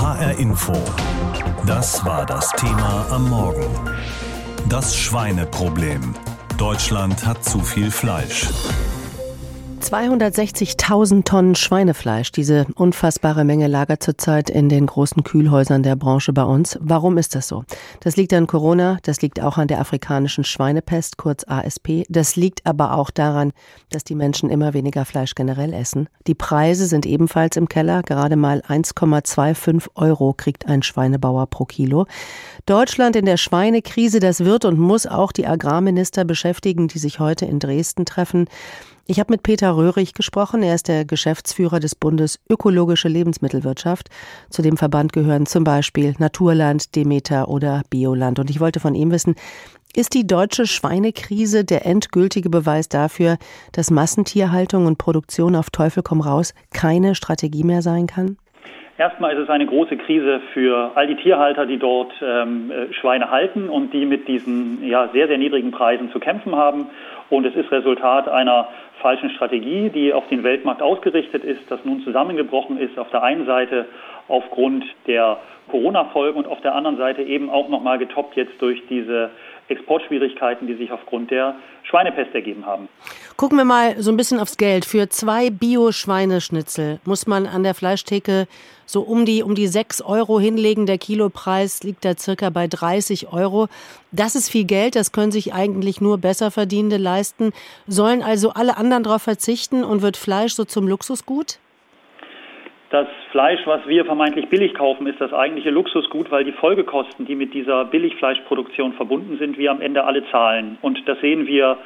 HR Info. Das war das Thema am Morgen. Das Schweineproblem. Deutschland hat zu viel Fleisch. 260.000 Tonnen Schweinefleisch. Diese unfassbare Menge lagert zurzeit in den großen Kühlhäusern der Branche bei uns. Warum ist das so? Das liegt an Corona, das liegt auch an der afrikanischen Schweinepest, kurz ASP. Das liegt aber auch daran, dass die Menschen immer weniger Fleisch generell essen. Die Preise sind ebenfalls im Keller. Gerade mal 1,25 Euro kriegt ein Schweinebauer pro Kilo. Deutschland in der Schweinekrise, das wird und muss auch die Agrarminister beschäftigen, die sich heute in Dresden treffen. Ich habe mit Peter Röhrig gesprochen. Er ist der Geschäftsführer des Bundes Ökologische Lebensmittelwirtschaft. Zu dem Verband gehören zum Beispiel Naturland, Demeter oder Bioland. Und ich wollte von ihm wissen, ist die deutsche Schweinekrise der endgültige Beweis dafür, dass Massentierhaltung und Produktion auf Teufel komm raus keine Strategie mehr sein kann? Erstmal ist es eine große Krise für all die Tierhalter, die dort ähm, äh, Schweine halten und die mit diesen ja, sehr, sehr niedrigen Preisen zu kämpfen haben. Und es ist Resultat einer falschen Strategie, die auf den Weltmarkt ausgerichtet ist, das nun zusammengebrochen ist. Auf der einen Seite aufgrund der Corona-Folgen und auf der anderen Seite eben auch nochmal getoppt jetzt durch diese Exportschwierigkeiten, die sich aufgrund der Schweinepest ergeben haben. Gucken wir mal so ein bisschen aufs Geld. Für zwei Bio-Schweineschnitzel muss man an der Fleischtheke so um die, um die 6 Euro hinlegen. Der Kilopreis liegt da circa bei 30 Euro. Das ist viel Geld, das können sich eigentlich nur Besserverdienende leisten. Sollen also alle anderen darauf verzichten und wird Fleisch so zum Luxusgut? Das Fleisch, was wir vermeintlich billig kaufen, ist das eigentliche Luxusgut, weil die Folgekosten, die mit dieser Billigfleischproduktion verbunden sind, wir am Ende alle zahlen. Und das sehen wir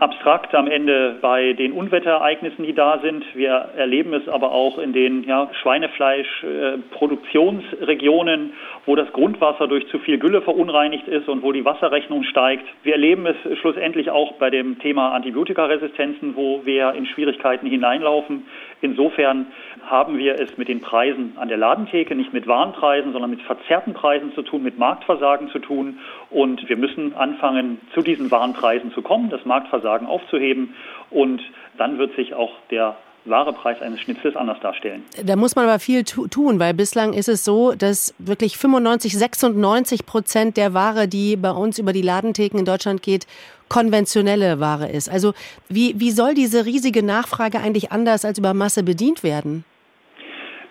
abstrakt am Ende bei den Unwetterereignissen, die da sind. Wir erleben es aber auch in den ja, Schweinefleischproduktionsregionen, wo das Grundwasser durch zu viel Gülle verunreinigt ist und wo die Wasserrechnung steigt. Wir erleben es schlussendlich auch bei dem Thema Antibiotikaresistenzen, wo wir in Schwierigkeiten hineinlaufen. Insofern haben wir es mit den Preisen an der Ladentheke nicht mit Warenpreisen, sondern mit verzerrten Preisen zu tun, mit Marktversagen zu tun. Und wir müssen anfangen, zu diesen Warenpreisen zu kommen, das Marktversagen aufzuheben. Und dann wird sich auch der wahre Preis eines Schnitzels anders darstellen. Da muss man aber viel tun, weil bislang ist es so, dass wirklich 95, 96 Prozent der Ware, die bei uns über die Ladentheken in Deutschland geht, konventionelle Ware ist. Also wie, wie soll diese riesige Nachfrage eigentlich anders als über Masse bedient werden?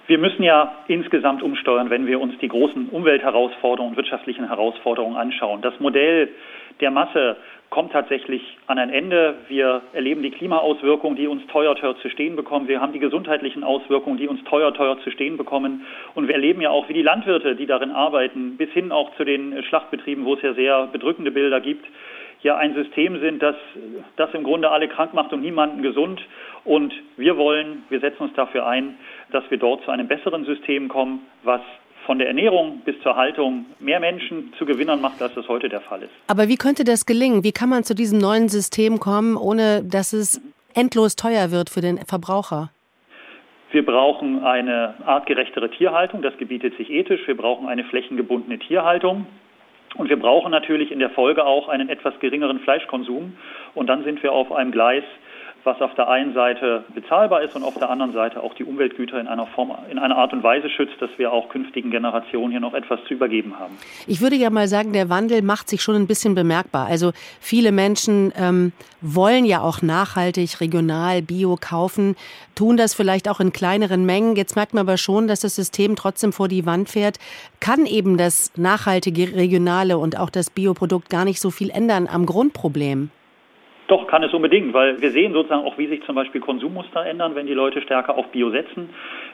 Wir müssen ja insgesamt umsteuern, wenn wir uns die großen Umweltherausforderungen und wirtschaftlichen Herausforderungen anschauen. Das Modell der Masse kommt tatsächlich an ein Ende. Wir erleben die Klimaauswirkungen, die uns teuer, teuer zu stehen bekommen. Wir haben die gesundheitlichen Auswirkungen, die uns teuer, teuer zu stehen bekommen. Und wir erleben ja auch, wie die Landwirte, die darin arbeiten, bis hin auch zu den Schlachtbetrieben, wo es ja sehr bedrückende Bilder gibt, ja ein System sind, das, das im Grunde alle krank macht und niemanden gesund. Und wir wollen, wir setzen uns dafür ein, dass wir dort zu einem besseren System kommen, was von der Ernährung bis zur Haltung mehr Menschen zu Gewinnern macht, als das heute der Fall ist. Aber wie könnte das gelingen? Wie kann man zu diesem neuen System kommen, ohne dass es endlos teuer wird für den Verbraucher? Wir brauchen eine artgerechtere Tierhaltung, das gebietet sich ethisch. Wir brauchen eine flächengebundene Tierhaltung. Und wir brauchen natürlich in der Folge auch einen etwas geringeren Fleischkonsum. Und dann sind wir auf einem Gleis, was auf der einen Seite bezahlbar ist und auf der anderen Seite auch die Umweltgüter in einer Form, in einer Art und Weise schützt, dass wir auch künftigen Generationen hier noch etwas zu übergeben haben. Ich würde ja mal sagen, der Wandel macht sich schon ein bisschen bemerkbar. Also viele Menschen ähm, wollen ja auch nachhaltig, regional, bio kaufen, tun das vielleicht auch in kleineren Mengen. Jetzt merkt man aber schon, dass das System trotzdem vor die Wand fährt. Kann eben das nachhaltige, regionale und auch das Bioprodukt gar nicht so viel ändern am Grundproblem? Doch, kann es unbedingt, weil wir sehen sozusagen auch, wie sich zum Beispiel Konsummuster ändern, wenn die Leute stärker auf Bio setzen.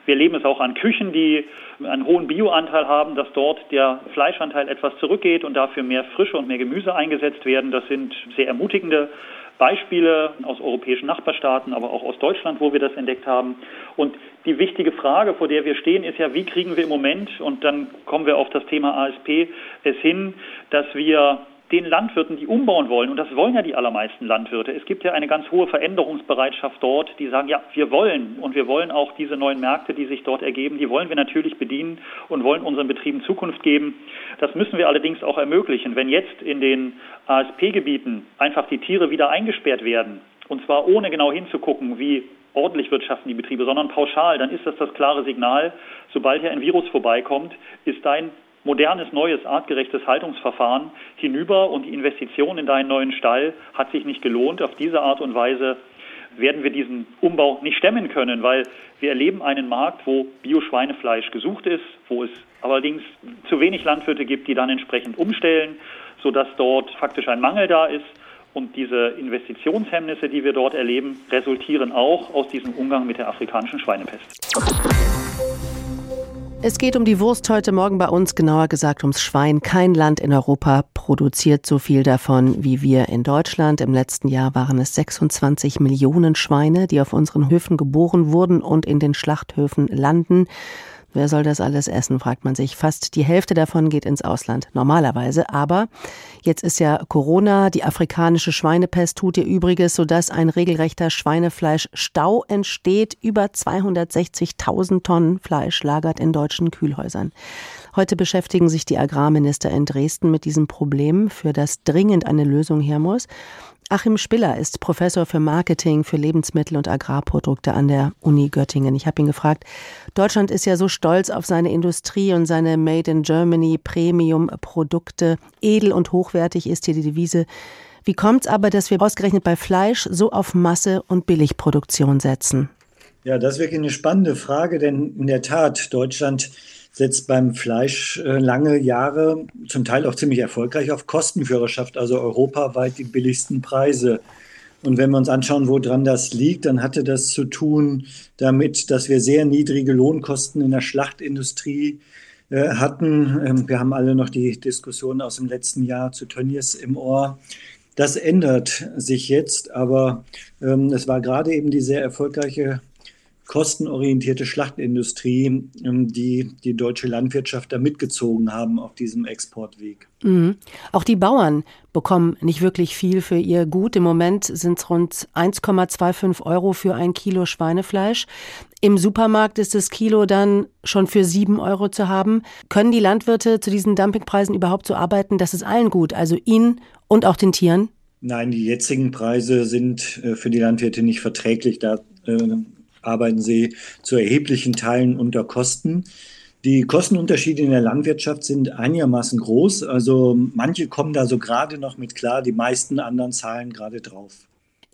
Wir erleben es auch an Küchen, die einen hohen Bioanteil haben, dass dort der Fleischanteil etwas zurückgeht und dafür mehr Frische und mehr Gemüse eingesetzt werden. Das sind sehr ermutigende Beispiele aus europäischen Nachbarstaaten, aber auch aus Deutschland, wo wir das entdeckt haben. Und die wichtige Frage, vor der wir stehen, ist ja, wie kriegen wir im Moment, und dann kommen wir auf das Thema ASP, es hin, dass wir den Landwirten, die umbauen wollen, und das wollen ja die allermeisten Landwirte, es gibt ja eine ganz hohe Veränderungsbereitschaft dort, die sagen, ja, wir wollen und wir wollen auch diese neuen Märkte, die sich dort ergeben, die wollen wir natürlich bedienen und wollen unseren Betrieben Zukunft geben. Das müssen wir allerdings auch ermöglichen. Wenn jetzt in den ASP-Gebieten einfach die Tiere wieder eingesperrt werden, und zwar ohne genau hinzugucken, wie ordentlich wirtschaften die Betriebe, sondern pauschal, dann ist das das klare Signal, sobald hier ein Virus vorbeikommt, ist dein modernes, neues, artgerechtes Haltungsverfahren hinüber und die Investition in deinen neuen Stall hat sich nicht gelohnt. Auf diese Art und Weise werden wir diesen Umbau nicht stemmen können, weil wir erleben einen Markt, wo Bio-Schweinefleisch gesucht ist, wo es allerdings zu wenig Landwirte gibt, die dann entsprechend umstellen, sodass dort faktisch ein Mangel da ist. Und diese Investitionshemmnisse, die wir dort erleben, resultieren auch aus diesem Umgang mit der afrikanischen Schweinepest. Es geht um die Wurst heute Morgen bei uns, genauer gesagt ums Schwein. Kein Land in Europa produziert so viel davon wie wir in Deutschland. Im letzten Jahr waren es 26 Millionen Schweine, die auf unseren Höfen geboren wurden und in den Schlachthöfen landen. Wer soll das alles essen, fragt man sich. Fast die Hälfte davon geht ins Ausland, normalerweise. Aber jetzt ist ja Corona, die afrikanische Schweinepest tut ihr Übriges, sodass ein regelrechter Schweinefleischstau entsteht. Über 260.000 Tonnen Fleisch lagert in deutschen Kühlhäusern. Heute beschäftigen sich die Agrarminister in Dresden mit diesem Problem, für das dringend eine Lösung her muss. Achim Spiller ist Professor für Marketing für Lebensmittel und Agrarprodukte an der Uni Göttingen. Ich habe ihn gefragt, Deutschland ist ja so stolz auf seine Industrie und seine Made in Germany Premium Produkte. Edel und hochwertig ist hier die Devise. Wie kommt es aber, dass wir ausgerechnet bei Fleisch so auf Masse und Billigproduktion setzen? Ja, das ist wirklich eine spannende Frage, denn in der Tat, Deutschland setzt beim Fleisch äh, lange Jahre, zum Teil auch ziemlich erfolgreich, auf Kostenführerschaft, also europaweit die billigsten Preise. Und wenn wir uns anschauen, woran das liegt, dann hatte das zu tun damit, dass wir sehr niedrige Lohnkosten in der Schlachtindustrie äh, hatten. Ähm, wir haben alle noch die Diskussion aus dem letzten Jahr zu Tönnies im Ohr. Das ändert sich jetzt, aber ähm, es war gerade eben die sehr erfolgreiche kostenorientierte Schlachtindustrie, ähm, die die deutsche Landwirtschaft da mitgezogen haben auf diesem Exportweg. Mhm. Auch die Bauern bekommen nicht wirklich viel für ihr Gut. Im Moment sind es rund 1,25 Euro für ein Kilo Schweinefleisch. Im Supermarkt ist das Kilo dann schon für 7 Euro zu haben. Können die Landwirte zu diesen Dumpingpreisen überhaupt so arbeiten, dass es allen gut, also ihnen und auch den Tieren? Nein, die jetzigen Preise sind äh, für die Landwirte nicht verträglich. Da äh, arbeiten sie zu erheblichen Teilen unter Kosten. Die Kostenunterschiede in der Landwirtschaft sind einigermaßen groß. Also manche kommen da so gerade noch mit klar, die meisten anderen zahlen gerade drauf.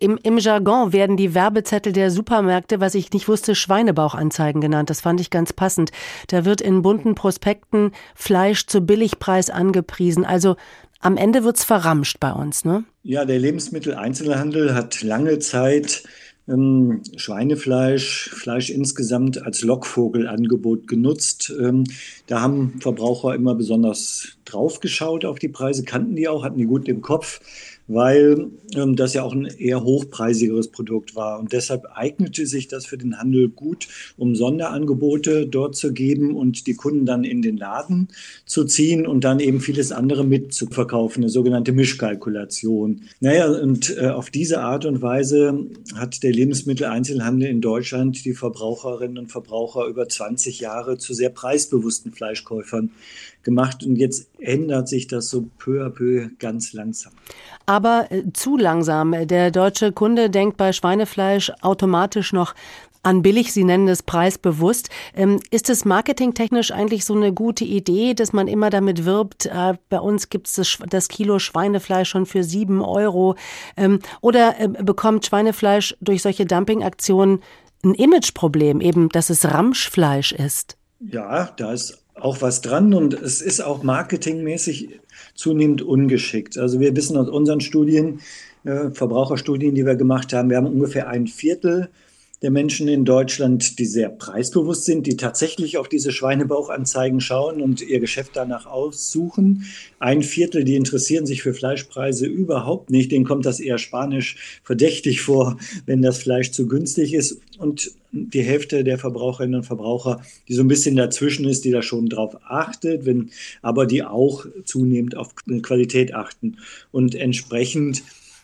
Im, Im Jargon werden die Werbezettel der Supermärkte, was ich nicht wusste, Schweinebauchanzeigen genannt. Das fand ich ganz passend. Da wird in bunten Prospekten Fleisch zu Billigpreis angepriesen. Also am Ende wird's verramscht bei uns, ne? Ja, der Lebensmitteleinzelhandel hat lange Zeit ähm, Schweinefleisch, Fleisch insgesamt als Lockvogelangebot genutzt. Ähm, da haben Verbraucher immer besonders drauf geschaut auf die Preise, kannten die auch, hatten die gut im Kopf weil ähm, das ja auch ein eher hochpreisigeres Produkt war. Und deshalb eignete sich das für den Handel gut, um Sonderangebote dort zu geben und die Kunden dann in den Laden zu ziehen und dann eben vieles andere mitzuverkaufen, eine sogenannte Mischkalkulation. Naja, und äh, auf diese Art und Weise hat der Lebensmitteleinzelhandel in Deutschland die Verbraucherinnen und Verbraucher über 20 Jahre zu sehr preisbewussten Fleischkäufern gemacht. Und jetzt ändert sich das so peu à peu ganz langsam. Aber äh, zu langsam. Der deutsche Kunde denkt bei Schweinefleisch automatisch noch an billig, Sie nennen es preisbewusst. Ähm, ist es marketingtechnisch eigentlich so eine gute Idee, dass man immer damit wirbt, äh, bei uns gibt es das, das, Kilo Schweinefleisch schon für sieben Euro? Ähm, oder äh, bekommt Schweinefleisch durch solche Dumpingaktionen ein Imageproblem, eben, dass es Ramschfleisch ist? Ja, da ist auch was dran und es ist auch marketingmäßig zunehmend ungeschickt. Also wir wissen aus unseren Studien, äh, Verbraucherstudien, die wir gemacht haben, wir haben ungefähr ein Viertel der Menschen in Deutschland, die sehr preisbewusst sind, die tatsächlich auf diese Schweinebauchanzeigen schauen und ihr Geschäft danach aussuchen. Ein Viertel, die interessieren sich für Fleischpreise überhaupt nicht. Denen kommt das eher spanisch verdächtig vor, wenn das Fleisch zu günstig ist. Und die Hälfte der Verbraucherinnen und Verbraucher, die so ein bisschen dazwischen ist, die da schon drauf achtet, wenn, aber die auch zunehmend auf Qualität achten. Und entsprechend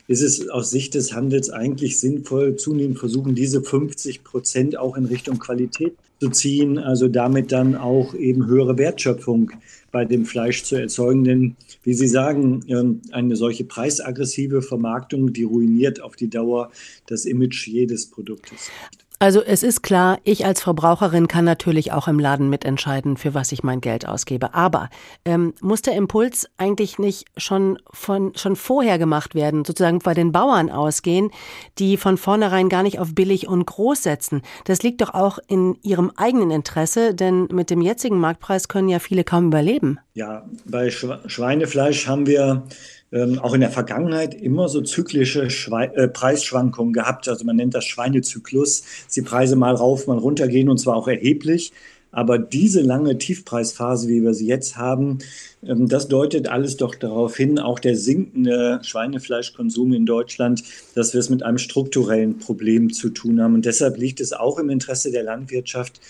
ist es aus Sicht des Handels eigentlich sinnvoll, zunehmend versuchen, diese 50 Prozent auch in Richtung Qualität zu ziehen, also damit dann auch eben höhere Wertschöpfung bei dem Fleisch zu erzeugen. Denn wie Sie sagen, ähm, eine solche preisaggressive Vermarktung, die ruiniert auf die Dauer das Image jedes Produktes. Also es ist klar, ich als Verbraucherin kann natürlich auch im Laden mitentscheiden, für was ich mein Geld ausgebe. Aber ähm, muss der Impuls eigentlich nicht schon von schon vorher gemacht werden, sozusagen bei den Bauern ausgehen, die von vornherein gar nicht auf billig und groß setzen? Das liegt doch auch in ihrem eigenen Interesse, denn mit dem jetzigen Marktpreis können ja viele kaum überleben. Ja, bei Schweinefleisch haben wir ähm, auch in der Vergangenheit immer so zyklische Schwe äh, Preisschwankungen gehabt. Also man nennt das Schweinezyklus, dass die Preise mal rauf, mal runter gehen und zwar auch erheblich. Aber diese lange Tiefpreisphase, wie wir sie jetzt haben, ähm, das deutet alles doch darauf hin, auch der sinkende Schweinefleischkonsum in Deutschland, dass wir es mit einem strukturellen Problem zu tun haben. Und deshalb liegt es auch im Interesse der Landwirtschaft,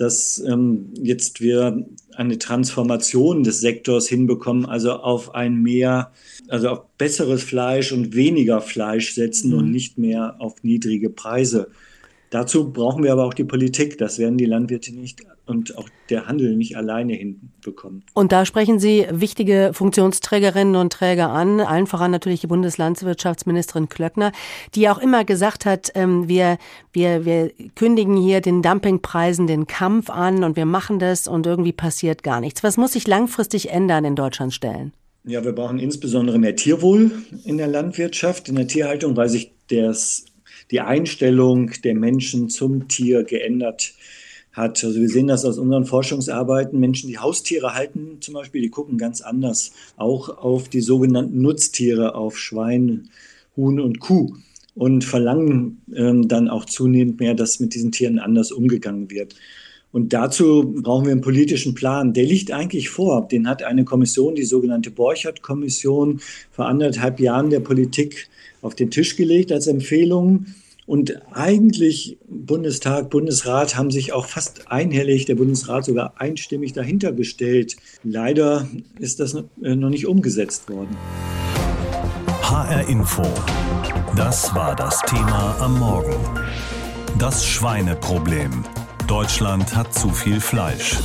dass ähm, jetzt wir eine Transformation des Sektors hinbekommen, also auf ein mehr, also auf besseres Fleisch und weniger Fleisch setzen mhm. und nicht mehr auf niedrige Preise. Dazu brauchen wir aber auch die Politik. Das werden die Landwirte nicht und auch der Handel nicht alleine hinbekommen. Und da sprechen Sie wichtige Funktionsträgerinnen und Träger an, allen voran natürlich die Bundeslandwirtschaftsministerin Klöckner, die auch immer gesagt hat, ähm, wir, wir, wir kündigen hier den Dumpingpreisen den Kampf an und wir machen das und irgendwie passiert gar nichts. Was muss sich langfristig ändern in Deutschland stellen? Ja, wir brauchen insbesondere mehr Tierwohl in der Landwirtschaft, in der Tierhaltung, weil sich das die Einstellung der Menschen zum Tier geändert hat. Also wir sehen das aus unseren Forschungsarbeiten. Menschen, die Haustiere halten zum Beispiel, die gucken ganz anders auch auf die sogenannten Nutztiere, auf Schwein, Huhn und Kuh und verlangen ähm, dann auch zunehmend mehr, dass mit diesen Tieren anders umgegangen wird. Und dazu brauchen wir einen politischen Plan. Der liegt eigentlich vor. Den hat eine Kommission, die sogenannte Borchert-Kommission, vor anderthalb Jahren der Politik auf den Tisch gelegt als Empfehlung. Und eigentlich Bundestag, Bundesrat haben sich auch fast einhellig, der Bundesrat sogar einstimmig dahinter gestellt. Leider ist das äh, noch nicht umgesetzt worden. HR Info. Das war das Thema am Morgen. Das Schweineproblem. Deutschland hat zu viel Fleisch.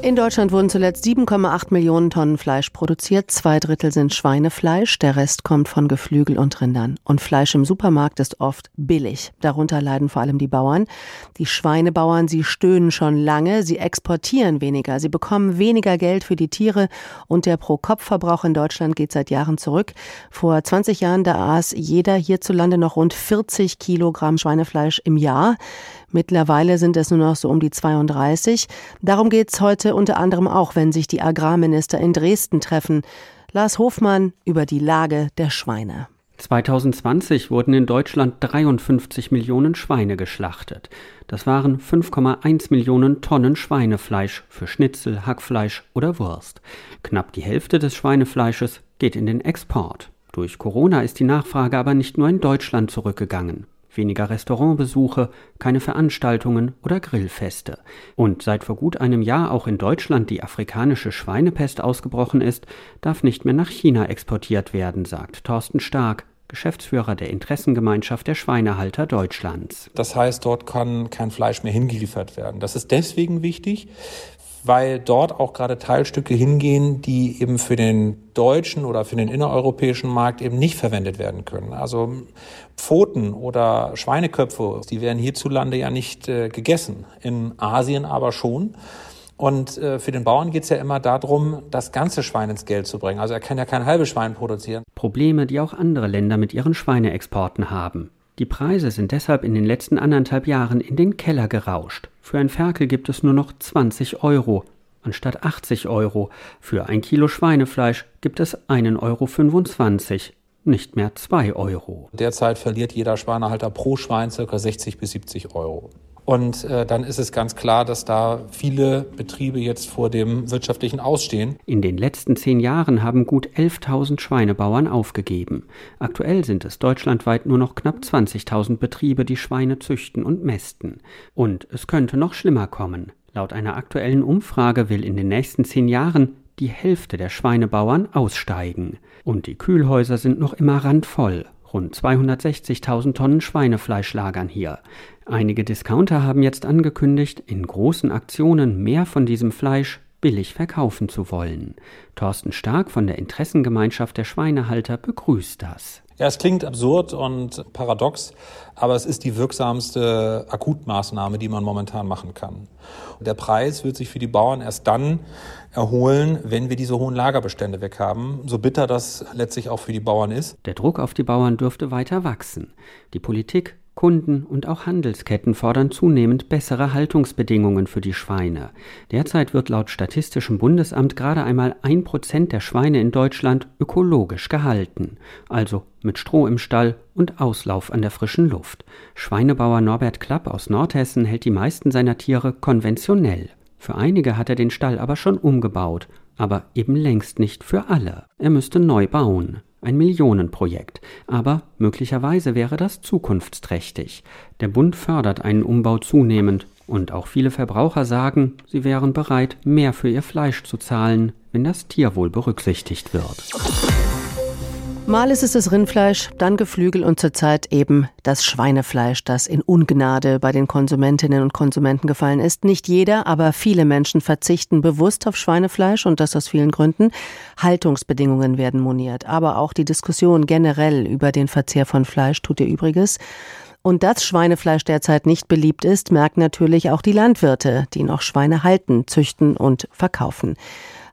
In Deutschland wurden zuletzt 7,8 Millionen Tonnen Fleisch produziert. Zwei Drittel sind Schweinefleisch, der Rest kommt von Geflügel und Rindern. Und Fleisch im Supermarkt ist oft billig. Darunter leiden vor allem die Bauern. Die Schweinebauern, sie stöhnen schon lange, sie exportieren weniger, sie bekommen weniger Geld für die Tiere und der Pro-Kopf-Verbrauch in Deutschland geht seit Jahren zurück. Vor 20 Jahren, da aß jeder hierzulande noch rund 40 Kilogramm Schweinefleisch im Jahr. Mittlerweile sind es nur noch so um die 32. Darum geht es heute unter anderem auch, wenn sich die Agrarminister in Dresden treffen. Lars Hofmann über die Lage der Schweine. 2020 wurden in Deutschland 53 Millionen Schweine geschlachtet. Das waren 5,1 Millionen Tonnen Schweinefleisch für Schnitzel, Hackfleisch oder Wurst. Knapp die Hälfte des Schweinefleisches geht in den Export. Durch Corona ist die Nachfrage aber nicht nur in Deutschland zurückgegangen weniger Restaurantbesuche, keine Veranstaltungen oder Grillfeste. Und seit vor gut einem Jahr auch in Deutschland die afrikanische Schweinepest ausgebrochen ist, darf nicht mehr nach China exportiert werden, sagt Thorsten Stark, Geschäftsführer der Interessengemeinschaft der Schweinehalter Deutschlands. Das heißt, dort kann kein Fleisch mehr hingeliefert werden. Das ist deswegen wichtig, weil dort auch gerade Teilstücke hingehen, die eben für den deutschen oder für den innereuropäischen Markt eben nicht verwendet werden können. Also Pfoten oder Schweineköpfe, die werden hierzulande ja nicht äh, gegessen, in Asien aber schon. Und äh, für den Bauern geht es ja immer darum, das ganze Schwein ins Geld zu bringen. Also er kann ja kein halbes Schwein produzieren. Probleme, die auch andere Länder mit ihren Schweineexporten haben. Die Preise sind deshalb in den letzten anderthalb Jahren in den Keller gerauscht. Für ein Ferkel gibt es nur noch 20 Euro anstatt 80 Euro. Für ein Kilo Schweinefleisch gibt es 1,25 Euro, nicht mehr 2 Euro. Derzeit verliert jeder Schweinehalter pro Schwein ca. 60 bis 70 Euro. Und äh, dann ist es ganz klar, dass da viele Betriebe jetzt vor dem wirtschaftlichen Ausstehen. In den letzten zehn Jahren haben gut 11.000 Schweinebauern aufgegeben. Aktuell sind es deutschlandweit nur noch knapp 20.000 Betriebe, die Schweine züchten und mästen. Und es könnte noch schlimmer kommen. Laut einer aktuellen Umfrage will in den nächsten zehn Jahren die Hälfte der Schweinebauern aussteigen. Und die Kühlhäuser sind noch immer randvoll. Rund 260.000 Tonnen Schweinefleisch lagern hier. Einige Discounter haben jetzt angekündigt, in großen Aktionen mehr von diesem Fleisch billig verkaufen zu wollen. Thorsten Stark von der Interessengemeinschaft der Schweinehalter begrüßt das. Ja, es klingt absurd und paradox, aber es ist die wirksamste Akutmaßnahme, die man momentan machen kann. Der Preis wird sich für die Bauern erst dann erholen, wenn wir diese hohen Lagerbestände weghaben, so bitter das letztlich auch für die Bauern ist. Der Druck auf die Bauern dürfte weiter wachsen. Die Politik Kunden und auch Handelsketten fordern zunehmend bessere Haltungsbedingungen für die Schweine. Derzeit wird laut Statistischem Bundesamt gerade einmal ein Prozent der Schweine in Deutschland ökologisch gehalten, also mit Stroh im Stall und Auslauf an der frischen Luft. Schweinebauer Norbert Klapp aus Nordhessen hält die meisten seiner Tiere konventionell. Für einige hat er den Stall aber schon umgebaut, aber eben längst nicht für alle. Er müsste neu bauen. Ein Millionenprojekt. Aber möglicherweise wäre das zukunftsträchtig. Der Bund fördert einen Umbau zunehmend. Und auch viele Verbraucher sagen, sie wären bereit, mehr für ihr Fleisch zu zahlen, wenn das Tierwohl berücksichtigt wird. Mal ist es das Rindfleisch, dann Geflügel und zurzeit eben das Schweinefleisch, das in Ungnade bei den Konsumentinnen und Konsumenten gefallen ist. Nicht jeder, aber viele Menschen verzichten bewusst auf Schweinefleisch und das aus vielen Gründen. Haltungsbedingungen werden moniert, aber auch die Diskussion generell über den Verzehr von Fleisch tut ihr Übriges. Und dass Schweinefleisch derzeit nicht beliebt ist, merken natürlich auch die Landwirte, die noch Schweine halten, züchten und verkaufen.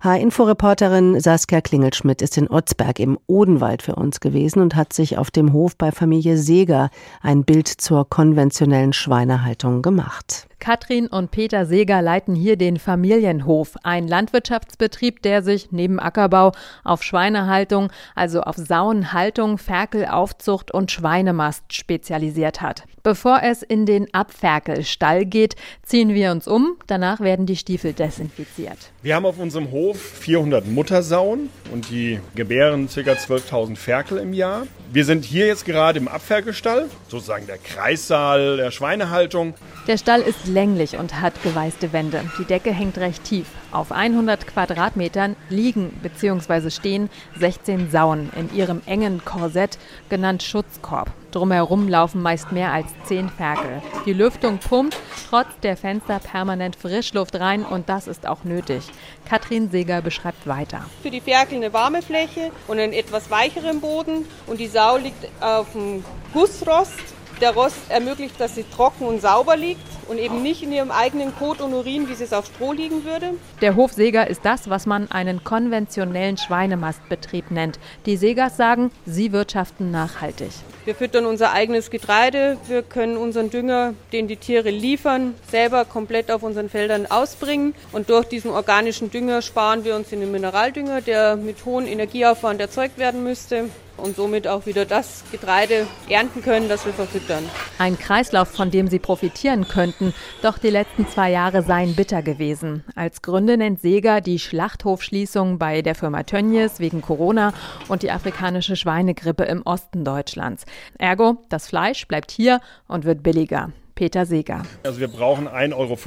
H-Info-Reporterin Saskia Klingelschmidt ist in Otzberg im Odenwald für uns gewesen und hat sich auf dem Hof bei Familie Seeger ein Bild zur konventionellen Schweinehaltung gemacht. Katrin und Peter Seeger leiten hier den Familienhof, ein Landwirtschaftsbetrieb, der sich neben Ackerbau auf Schweinehaltung, also auf Sauenhaltung, Ferkelaufzucht und Schweinemast spezialisiert hat. Bevor es in den Abferkelstall geht, ziehen wir uns um. Danach werden die Stiefel desinfiziert. Wir haben auf unserem Hof 400 Muttersauen und die gebären ca. 12.000 Ferkel im Jahr. Wir sind hier jetzt gerade im Abferkelstall, sozusagen der Kreissaal der Schweinehaltung. Der Stall ist länglich und hat geweißte Wände. Die Decke hängt recht tief. Auf 100 Quadratmetern liegen bzw. stehen 16 Sauen in ihrem engen Korsett, genannt Schutzkorb. Drumherum laufen meist mehr als 10 Ferkel. Die Lüftung pumpt trotz der Fenster permanent Frischluft rein und das ist auch nötig. Katrin Seeger beschreibt weiter. Für die Ferkel eine warme Fläche und einen etwas weicheren Boden und die Sau liegt auf dem Gussrost der Rost ermöglicht, dass sie trocken und sauber liegt und eben nicht in ihrem eigenen Kot und Urin, wie es auf Stroh liegen würde. Der Hofsäger ist das, was man einen konventionellen Schweinemastbetrieb nennt. Die Segers sagen, sie wirtschaften nachhaltig. Wir füttern unser eigenes Getreide, wir können unseren Dünger, den die Tiere liefern, selber komplett auf unseren Feldern ausbringen. Und durch diesen organischen Dünger sparen wir uns den Mineraldünger, der mit hohem Energieaufwand erzeugt werden müsste und somit auch wieder das Getreide ernten können, das wir verfüttern. Ein Kreislauf, von dem sie profitieren könnten, doch die letzten zwei Jahre seien bitter gewesen. Als Gründe nennt Seger die Schlachthofschließung bei der Firma Tönnies wegen Corona und die afrikanische Schweinegrippe im Osten Deutschlands. Ergo, das Fleisch bleibt hier und wird billiger. Peter Seeger. Also wir brauchen 1,50 Euro,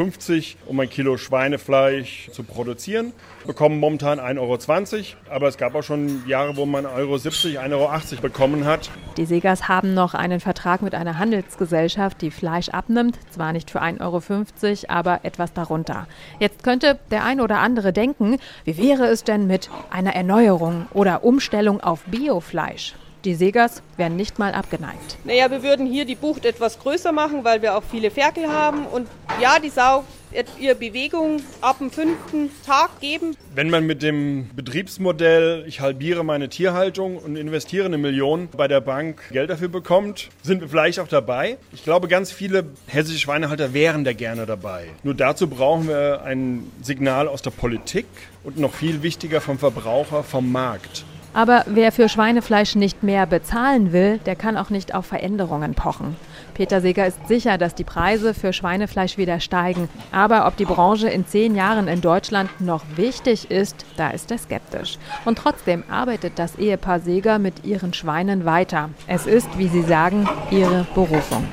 um ein Kilo Schweinefleisch zu produzieren. Wir bekommen momentan 1,20 Euro, aber es gab auch schon Jahre, wo man 1,70 Euro, 1,80 Euro bekommen hat. Die Segers haben noch einen Vertrag mit einer Handelsgesellschaft, die Fleisch abnimmt. Zwar nicht für 1,50 Euro, aber etwas darunter. Jetzt könnte der ein oder andere denken, wie wäre es denn mit einer Erneuerung oder Umstellung auf Biofleisch? Die Segers wären nicht mal abgeneigt. Naja, wir würden hier die Bucht etwas größer machen, weil wir auch viele Ferkel haben. Und ja, die Sau wird ihr Bewegung ab dem fünften Tag geben. Wenn man mit dem Betriebsmodell, ich halbiere meine Tierhaltung und investiere eine Million bei der Bank Geld dafür bekommt, sind wir vielleicht auch dabei. Ich glaube, ganz viele hessische Schweinehalter wären da gerne dabei. Nur dazu brauchen wir ein Signal aus der Politik und noch viel wichtiger vom Verbraucher, vom Markt. Aber wer für Schweinefleisch nicht mehr bezahlen will, der kann auch nicht auf Veränderungen pochen. Peter Seeger ist sicher, dass die Preise für Schweinefleisch wieder steigen. Aber ob die Branche in zehn Jahren in Deutschland noch wichtig ist, da ist er skeptisch. Und trotzdem arbeitet das Ehepaar Seeger mit ihren Schweinen weiter. Es ist, wie sie sagen, ihre Berufung.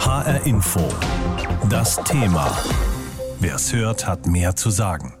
HR Info. Das Thema. Wer es hört, hat mehr zu sagen.